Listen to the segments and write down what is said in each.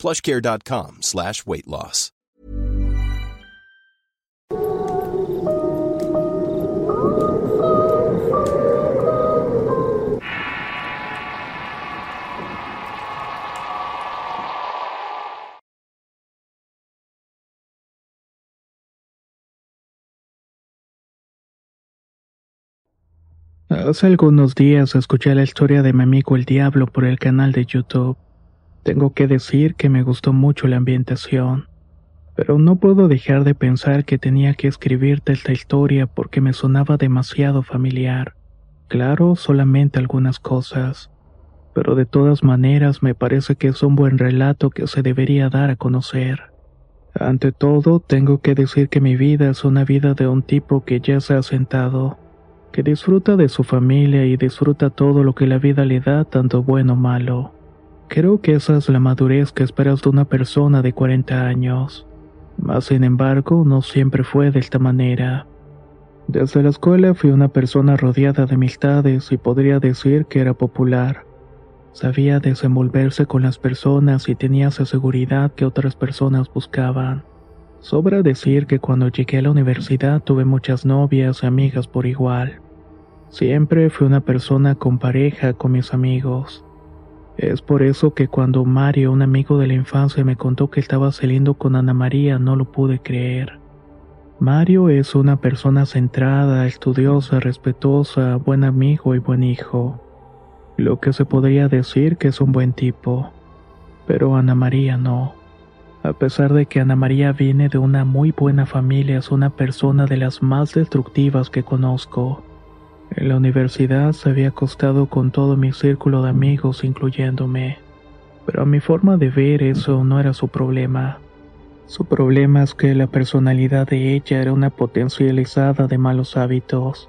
plushcare.com slash weight loss. Hace algunos días escuché la historia de mi amigo el diablo por el canal de YouTube. Tengo que decir que me gustó mucho la ambientación, pero no puedo dejar de pensar que tenía que escribirte esta historia porque me sonaba demasiado familiar. Claro, solamente algunas cosas, pero de todas maneras me parece que es un buen relato que se debería dar a conocer. Ante todo, tengo que decir que mi vida es una vida de un tipo que ya se ha sentado que disfruta de su familia y disfruta todo lo que la vida le da, tanto bueno o malo. Creo que esa es la madurez que esperas de una persona de 40 años. Mas, sin embargo, no siempre fue de esta manera. Desde la escuela fui una persona rodeada de amistades y podría decir que era popular. Sabía desenvolverse con las personas y tenía esa seguridad que otras personas buscaban. Sobra decir que cuando llegué a la universidad tuve muchas novias y amigas por igual. Siempre fui una persona con pareja con mis amigos. Es por eso que cuando Mario, un amigo de la infancia, me contó que estaba saliendo con Ana María, no lo pude creer. Mario es una persona centrada, estudiosa, respetuosa, buen amigo y buen hijo. Lo que se podría decir que es un buen tipo. Pero Ana María no. A pesar de que Ana María viene de una muy buena familia, es una persona de las más destructivas que conozco. La universidad se había acostado con todo mi círculo de amigos, incluyéndome. Pero a mi forma de ver eso no era su problema. Su problema es que la personalidad de ella era una potencializada de malos hábitos.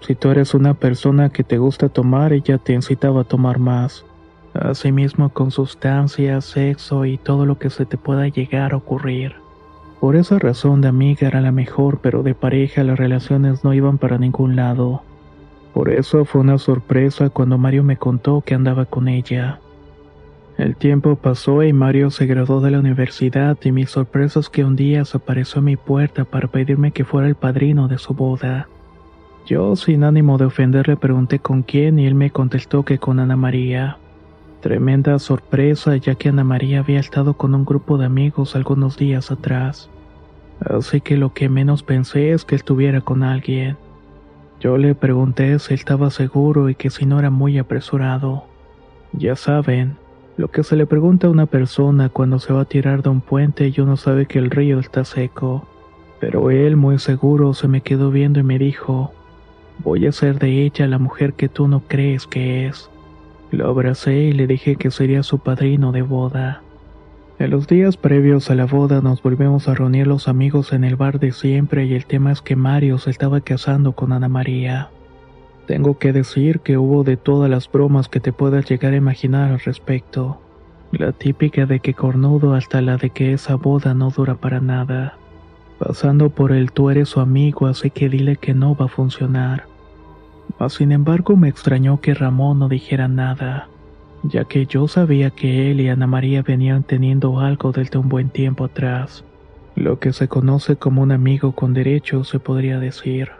Si tú eres una persona que te gusta tomar, ella te incitaba a tomar más. Asimismo con sustancias, sexo y todo lo que se te pueda llegar a ocurrir. Por esa razón de amiga era la mejor, pero de pareja las relaciones no iban para ningún lado. Por eso fue una sorpresa cuando Mario me contó que andaba con ella. El tiempo pasó y Mario se graduó de la universidad y mi sorpresa es que un día se apareció a mi puerta para pedirme que fuera el padrino de su boda. Yo, sin ánimo de ofenderle, pregunté con quién y él me contestó que con Ana María. Tremenda sorpresa ya que Ana María había estado con un grupo de amigos algunos días atrás. Así que lo que menos pensé es que estuviera con alguien. Yo le pregunté si estaba seguro y que si no era muy apresurado. Ya saben, lo que se le pregunta a una persona cuando se va a tirar de un puente y uno sabe que el río está seco. Pero él muy seguro se me quedó viendo y me dijo, voy a ser de ella la mujer que tú no crees que es. Lo abracé y le dije que sería su padrino de boda. En los días previos a la boda nos volvemos a reunir los amigos en el bar de siempre y el tema es que Mario se estaba casando con Ana María. Tengo que decir que hubo de todas las bromas que te puedas llegar a imaginar al respecto. La típica de que cornudo hasta la de que esa boda no dura para nada. Pasando por el tú eres su amigo así que dile que no va a funcionar. Mas sin embargo me extrañó que Ramón no dijera nada, ya que yo sabía que él y Ana María venían teniendo algo desde un buen tiempo atrás, lo que se conoce como un amigo con derechos se podría decir.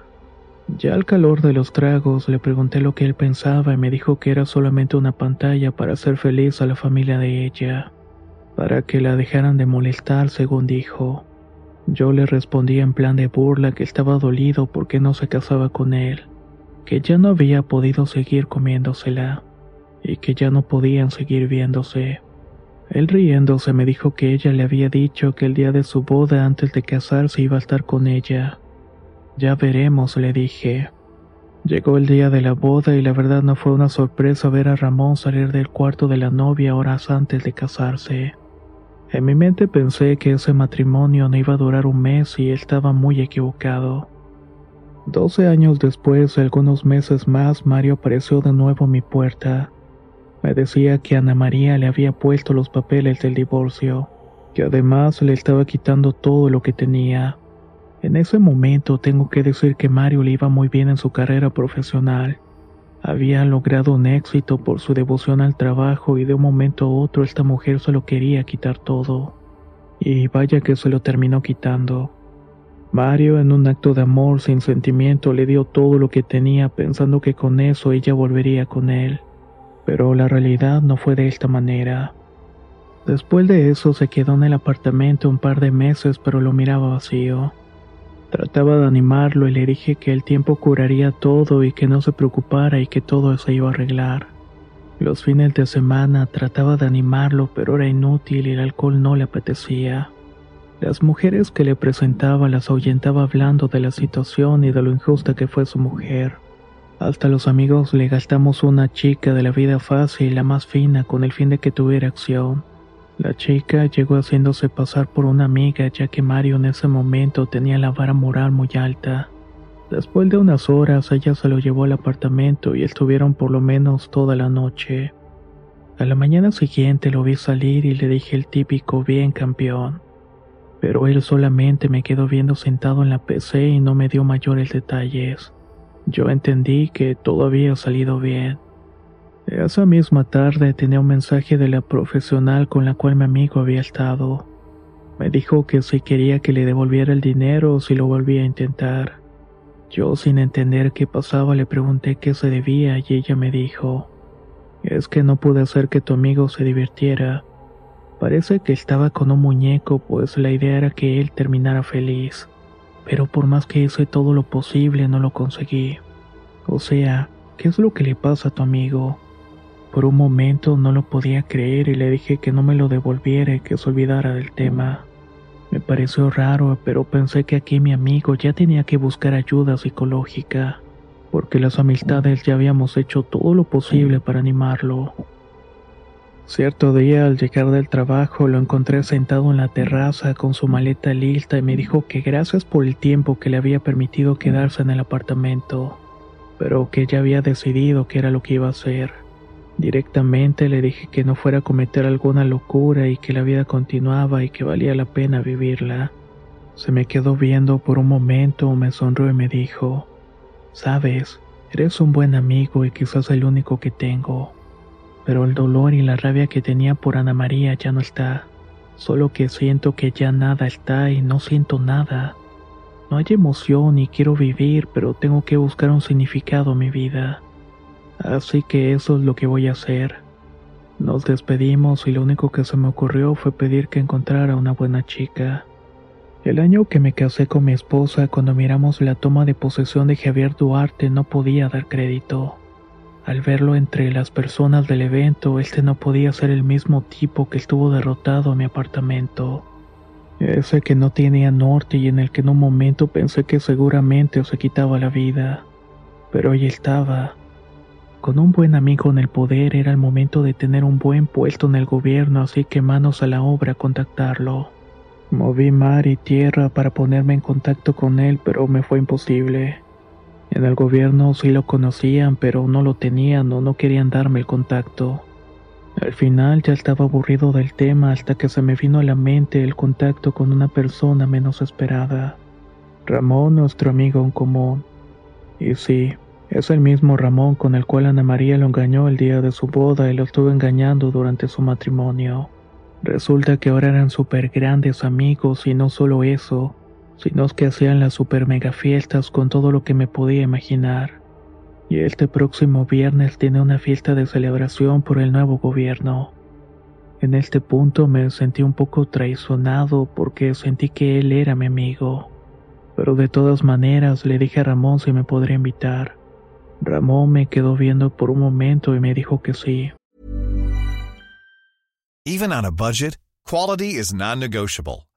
Ya al calor de los tragos le pregunté lo que él pensaba y me dijo que era solamente una pantalla para hacer feliz a la familia de ella, para que la dejaran de molestar según dijo. Yo le respondí en plan de burla que estaba dolido porque no se casaba con él que ya no había podido seguir comiéndosela y que ya no podían seguir viéndose. Él riéndose me dijo que ella le había dicho que el día de su boda antes de casarse iba a estar con ella. Ya veremos, le dije. Llegó el día de la boda y la verdad no fue una sorpresa ver a Ramón salir del cuarto de la novia horas antes de casarse. En mi mente pensé que ese matrimonio no iba a durar un mes y estaba muy equivocado. Doce años después, algunos meses más, Mario apareció de nuevo a mi puerta. Me decía que Ana María le había puesto los papeles del divorcio, que además le estaba quitando todo lo que tenía. En ese momento tengo que decir que Mario le iba muy bien en su carrera profesional. Había logrado un éxito por su devoción al trabajo y de un momento a otro esta mujer se lo quería quitar todo. Y vaya que se lo terminó quitando. Mario, en un acto de amor sin sentimiento, le dio todo lo que tenía pensando que con eso ella volvería con él. Pero la realidad no fue de esta manera. Después de eso se quedó en el apartamento un par de meses pero lo miraba vacío. Trataba de animarlo y le dije que el tiempo curaría todo y que no se preocupara y que todo se iba a arreglar. Los fines de semana trataba de animarlo, pero era inútil y el alcohol no le apetecía. Las mujeres que le presentaba las ahuyentaba hablando de la situación y de lo injusta que fue su mujer. Hasta los amigos le gastamos una chica de la vida fácil la más fina con el fin de que tuviera acción. La chica llegó haciéndose pasar por una amiga ya que Mario en ese momento tenía la vara moral muy alta. Después de unas horas ella se lo llevó al apartamento y estuvieron por lo menos toda la noche. A la mañana siguiente lo vi salir y le dije el típico bien campeón. Pero él solamente me quedó viendo sentado en la PC y no me dio mayores detalles. Yo entendí que todo había salido bien. Esa misma tarde tenía un mensaje de la profesional con la cual mi amigo había estado. Me dijo que si quería que le devolviera el dinero o si lo volvía a intentar. Yo sin entender qué pasaba le pregunté qué se debía y ella me dijo, es que no pude hacer que tu amigo se divirtiera. Parece que estaba con un muñeco pues la idea era que él terminara feliz. Pero por más que hice todo lo posible no lo conseguí. O sea, ¿qué es lo que le pasa a tu amigo? Por un momento no lo podía creer y le dije que no me lo devolviera y que se olvidara del tema. Me pareció raro, pero pensé que aquí mi amigo ya tenía que buscar ayuda psicológica, porque las amistades ya habíamos hecho todo lo posible para animarlo. Cierto día al llegar del trabajo lo encontré sentado en la terraza con su maleta lista y me dijo que gracias por el tiempo que le había permitido quedarse en el apartamento, pero que ya había decidido qué era lo que iba a hacer. Directamente le dije que no fuera a cometer alguna locura y que la vida continuaba y que valía la pena vivirla. Se me quedó viendo por un momento, me sonrió y me dijo, Sabes, eres un buen amigo y quizás el único que tengo. Pero el dolor y la rabia que tenía por Ana María ya no está. Solo que siento que ya nada está y no siento nada. No hay emoción y quiero vivir, pero tengo que buscar un significado a mi vida. Así que eso es lo que voy a hacer. Nos despedimos y lo único que se me ocurrió fue pedir que encontrara una buena chica. El año que me casé con mi esposa, cuando miramos la toma de posesión de Javier Duarte, no podía dar crédito. Al verlo entre las personas del evento, este no podía ser el mismo tipo que estuvo derrotado en mi apartamento. Ese que no tenía norte y en el que en un momento pensé que seguramente se quitaba la vida. Pero ahí estaba, con un buen amigo en el poder era el momento de tener un buen puesto en el gobierno, así que manos a la obra a contactarlo. Moví mar y tierra para ponerme en contacto con él, pero me fue imposible. En el gobierno sí lo conocían, pero no lo tenían o no querían darme el contacto. Al final ya estaba aburrido del tema hasta que se me vino a la mente el contacto con una persona menos esperada. Ramón, nuestro amigo en común. Y sí, es el mismo Ramón con el cual Ana María lo engañó el día de su boda y lo estuvo engañando durante su matrimonio. Resulta que ahora eran súper grandes amigos y no solo eso, sino que hacían las super mega fiestas con todo lo que me podía imaginar. Y este próximo viernes tiene una fiesta de celebración por el nuevo gobierno. En este punto me sentí un poco traicionado porque sentí que él era mi amigo. Pero de todas maneras le dije a Ramón si me podría invitar. Ramón me quedó viendo por un momento y me dijo que sí. Even on a budget, quality is non-negotiable.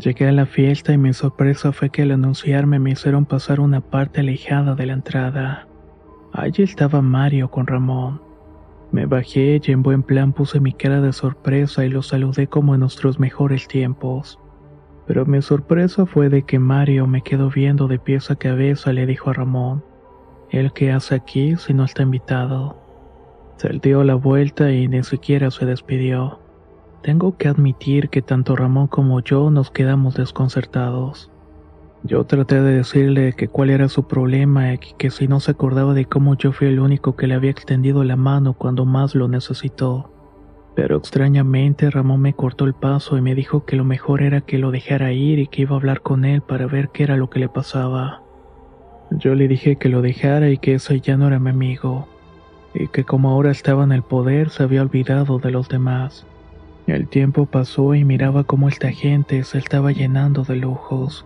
Llegué a la fiesta y mi sorpresa fue que al anunciarme me hicieron pasar una parte alejada de la entrada. Allí estaba Mario con Ramón. Me bajé y en buen plan puse mi cara de sorpresa y lo saludé como en nuestros mejores tiempos. Pero mi sorpresa fue de que Mario me quedó viendo de pies a cabeza y le dijo a Ramón, ¿el qué hace aquí si no está invitado? Se dio la vuelta y ni siquiera se despidió. Tengo que admitir que tanto Ramón como yo nos quedamos desconcertados. Yo traté de decirle que cuál era su problema y que si no se acordaba de cómo yo fui el único que le había extendido la mano cuando más lo necesitó. Pero extrañamente Ramón me cortó el paso y me dijo que lo mejor era que lo dejara ir y que iba a hablar con él para ver qué era lo que le pasaba. Yo le dije que lo dejara y que ese ya no era mi amigo, y que como ahora estaba en el poder se había olvidado de los demás. El tiempo pasó y miraba cómo esta gente se estaba llenando de lujos.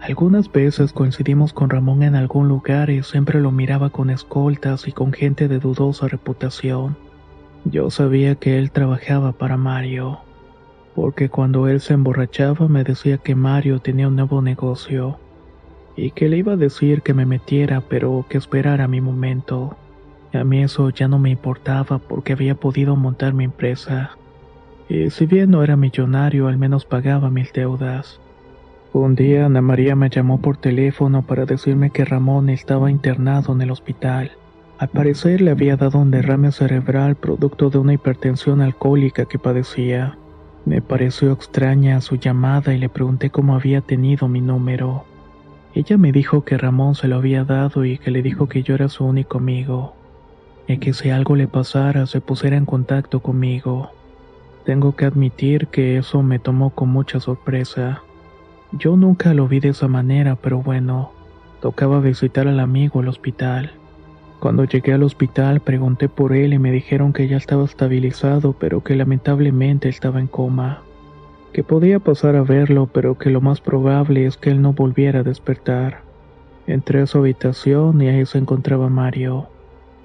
Algunas veces coincidimos con Ramón en algún lugar y siempre lo miraba con escoltas y con gente de dudosa reputación. Yo sabía que él trabajaba para Mario, porque cuando él se emborrachaba me decía que Mario tenía un nuevo negocio y que le iba a decir que me metiera pero que esperara mi momento. A mí eso ya no me importaba porque había podido montar mi empresa. Y si bien no era millonario, al menos pagaba mis deudas. Un día Ana María me llamó por teléfono para decirme que Ramón estaba internado en el hospital. Al parecer le había dado un derrame cerebral producto de una hipertensión alcohólica que padecía. Me pareció extraña su llamada y le pregunté cómo había tenido mi número. Ella me dijo que Ramón se lo había dado y que le dijo que yo era su único amigo, y que si algo le pasara se pusiera en contacto conmigo. Tengo que admitir que eso me tomó con mucha sorpresa. Yo nunca lo vi de esa manera, pero bueno, tocaba visitar al amigo al hospital. Cuando llegué al hospital pregunté por él y me dijeron que ya estaba estabilizado, pero que lamentablemente estaba en coma. Que podía pasar a verlo, pero que lo más probable es que él no volviera a despertar. Entré a su habitación y ahí se encontraba Mario.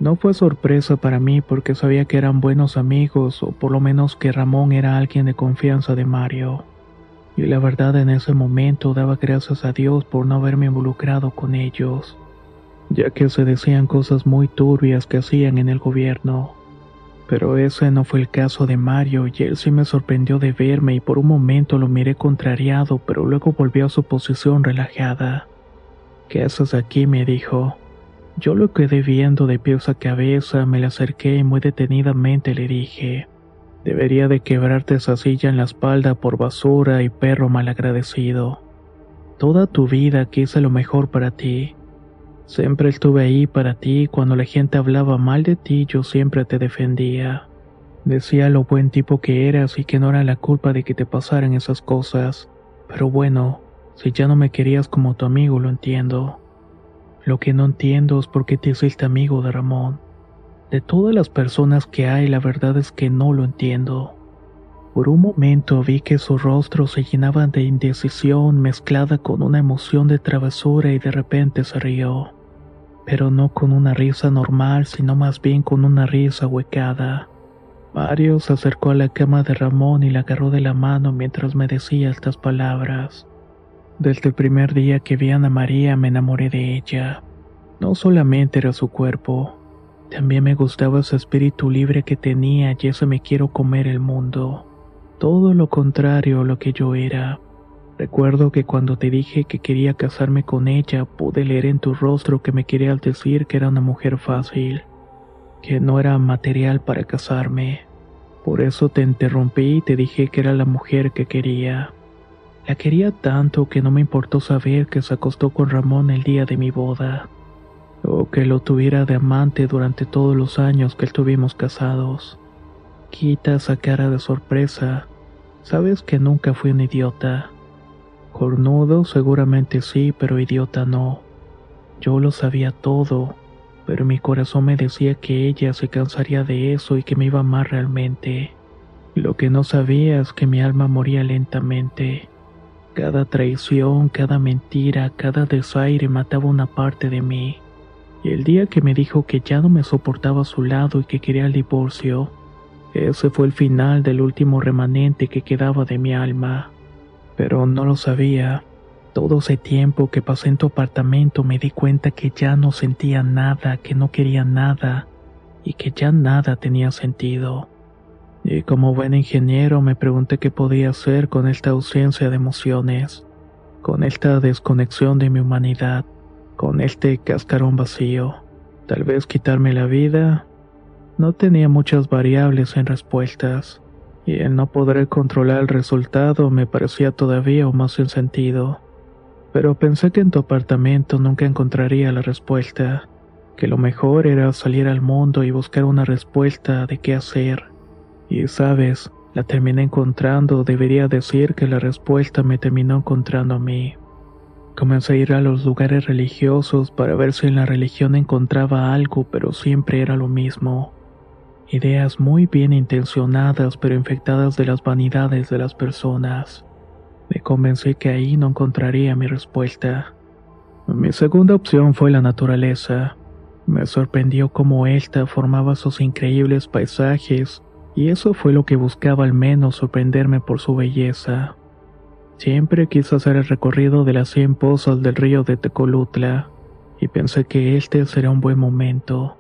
No fue sorpresa para mí porque sabía que eran buenos amigos, o por lo menos que Ramón era alguien de confianza de Mario y la verdad en ese momento daba gracias a Dios por no haberme involucrado con ellos, ya que se decían cosas muy turbias que hacían en el gobierno. Pero ese no fue el caso de Mario y él sí me sorprendió de verme y por un momento lo miré contrariado, pero luego volvió a su posición relajada. ¿Qué haces aquí? me dijo. Yo lo quedé viendo de pies a cabeza, me le acerqué y muy detenidamente le dije, Debería de quebrarte esa silla en la espalda por basura y perro malagradecido. Toda tu vida quise lo mejor para ti. Siempre estuve ahí para ti cuando la gente hablaba mal de ti yo siempre te defendía. Decía lo buen tipo que eras y que no era la culpa de que te pasaran esas cosas. Pero bueno, si ya no me querías como tu amigo lo entiendo. Lo que no entiendo es por qué te hiciste amigo de Ramón. De todas las personas que hay, la verdad es que no lo entiendo. Por un momento vi que su rostro se llenaba de indecisión mezclada con una emoción de travesura y de repente se rió. Pero no con una risa normal, sino más bien con una risa huecada. Mario se acercó a la cama de Ramón y la agarró de la mano mientras me decía estas palabras. Desde el primer día que vi a Ana María me enamoré de ella. No solamente era su cuerpo, también me gustaba ese espíritu libre que tenía y eso me quiero comer el mundo. Todo lo contrario a lo que yo era. Recuerdo que cuando te dije que quería casarme con ella, pude leer en tu rostro que me querías decir que era una mujer fácil, que no era material para casarme. Por eso te interrumpí y te dije que era la mujer que quería. La quería tanto que no me importó saber que se acostó con Ramón el día de mi boda, o que lo tuviera de amante durante todos los años que estuvimos casados. Quita esa cara de sorpresa. Sabes que nunca fui un idiota. Cornudo seguramente sí, pero idiota no. Yo lo sabía todo, pero mi corazón me decía que ella se cansaría de eso y que me iba a amar realmente. Lo que no sabía es que mi alma moría lentamente. Cada traición, cada mentira, cada desaire mataba una parte de mí. Y el día que me dijo que ya no me soportaba a su lado y que quería el divorcio, ese fue el final del último remanente que quedaba de mi alma. Pero no lo sabía. Todo ese tiempo que pasé en tu apartamento me di cuenta que ya no sentía nada, que no quería nada y que ya nada tenía sentido. Y como buen ingeniero me pregunté qué podía hacer con esta ausencia de emociones, con esta desconexión de mi humanidad, con este cascarón vacío. Tal vez quitarme la vida. No tenía muchas variables en respuestas, y el no poder controlar el resultado me parecía todavía más sin sentido pero pensé que en tu apartamento nunca encontraría la respuesta, que lo mejor era salir al mundo y buscar una respuesta de qué hacer. Y sabes, la terminé encontrando, debería decir que la respuesta me terminó encontrando a mí. Comencé a ir a los lugares religiosos para ver si en la religión encontraba algo, pero siempre era lo mismo. Ideas muy bien intencionadas pero infectadas de las vanidades de las personas. Me convencí que ahí no encontraría mi respuesta. Mi segunda opción fue la naturaleza. Me sorprendió cómo ésta formaba sus increíbles paisajes, y eso fue lo que buscaba al menos sorprenderme por su belleza. Siempre quise hacer el recorrido de las cien pozas del río de Tecolutla, y pensé que este sería un buen momento.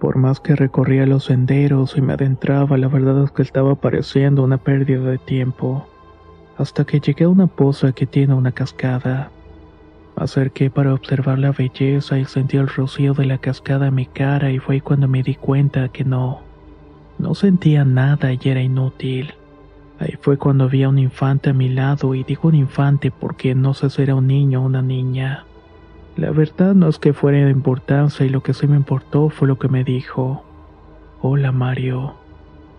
Por más que recorría los senderos y me adentraba, la verdad es que estaba pareciendo una pérdida de tiempo hasta que llegué a una poza que tiene una cascada. Me acerqué para observar la belleza y sentí el rocío de la cascada en mi cara y fue cuando me di cuenta que no, no sentía nada y era inútil. Ahí fue cuando vi a un infante a mi lado y digo un infante porque no sé si era un niño o una niña. La verdad no es que fuera de importancia y lo que sí me importó fue lo que me dijo. Hola Mario,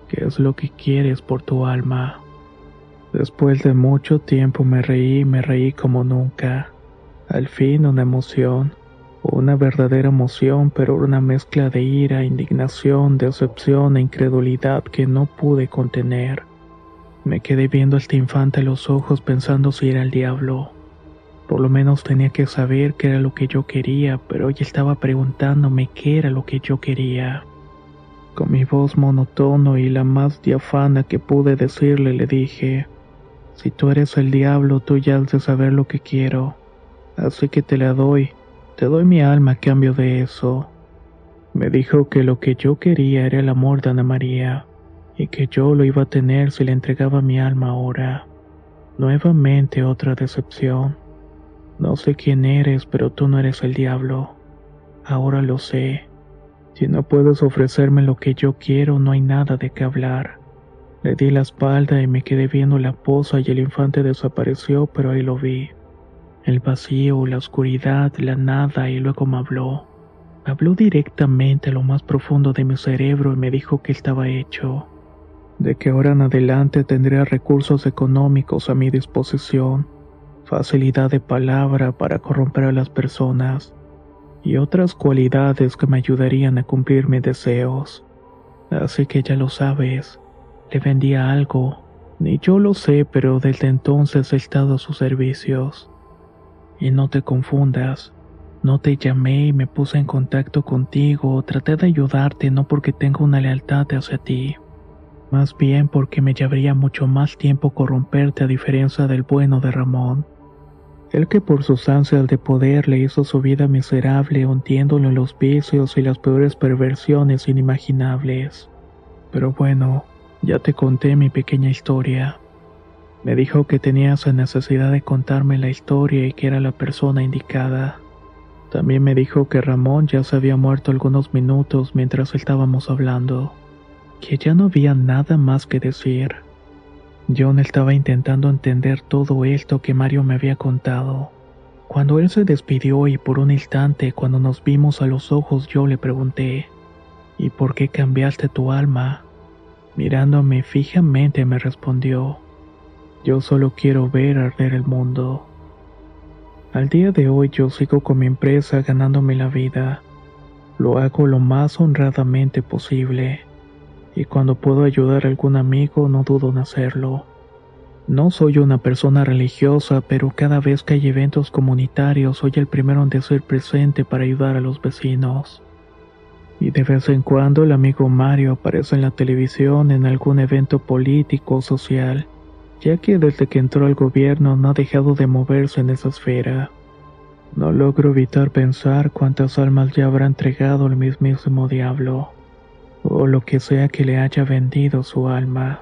¿qué es lo que quieres por tu alma? Después de mucho tiempo me reí, me reí como nunca. Al fin una emoción, una verdadera emoción, pero una mezcla de ira, indignación, decepción e incredulidad que no pude contener. Me quedé viendo a este infante a los ojos pensando si era el diablo. Por lo menos tenía que saber qué era lo que yo quería, pero ella estaba preguntándome qué era lo que yo quería. Con mi voz monotono y la más diafana que pude decirle le dije, si tú eres el diablo, tú ya has de saber lo que quiero. Así que te la doy, te doy mi alma a cambio de eso. Me dijo que lo que yo quería era el amor de Ana María, y que yo lo iba a tener si le entregaba mi alma ahora. Nuevamente otra decepción. No sé quién eres, pero tú no eres el diablo. Ahora lo sé. Si no puedes ofrecerme lo que yo quiero, no hay nada de qué hablar. Le di la espalda y me quedé viendo la poza y el infante desapareció, pero ahí lo vi. El vacío, la oscuridad, la nada y luego me habló. Habló directamente a lo más profundo de mi cerebro y me dijo que estaba hecho. De que ahora en adelante tendría recursos económicos a mi disposición, facilidad de palabra para corromper a las personas y otras cualidades que me ayudarían a cumplir mis deseos. Así que ya lo sabes, le vendía algo. Ni yo lo sé, pero desde entonces he estado a sus servicios. Y no te confundas, no te llamé y me puse en contacto contigo, traté de ayudarte no porque tenga una lealtad hacia ti, más bien porque me llevaría mucho más tiempo corromperte a diferencia del bueno de Ramón. El que por sus ansias de poder le hizo su vida miserable hundiéndolo en los vicios y las peores perversiones inimaginables. Pero bueno, ya te conté mi pequeña historia. Me dijo que tenía esa necesidad de contarme la historia y que era la persona indicada. También me dijo que Ramón ya se había muerto algunos minutos mientras estábamos hablando. que ya no había nada más que decir. John estaba intentando entender todo esto que Mario me había contado. Cuando él se despidió y por un instante cuando nos vimos a los ojos yo le pregunté, ¿y por qué cambiaste tu alma? Mirándome fijamente me respondió, yo solo quiero ver arder el mundo. Al día de hoy yo sigo con mi empresa ganándome la vida. Lo hago lo más honradamente posible. Y cuando puedo ayudar a algún amigo no dudo en hacerlo. No soy una persona religiosa, pero cada vez que hay eventos comunitarios soy el primero en decir presente para ayudar a los vecinos. Y de vez en cuando el amigo Mario aparece en la televisión en algún evento político o social, ya que desde que entró al gobierno no ha dejado de moverse en esa esfera. No logro evitar pensar cuántas almas ya habrá entregado el mismísimo diablo, o lo que sea que le haya vendido su alma.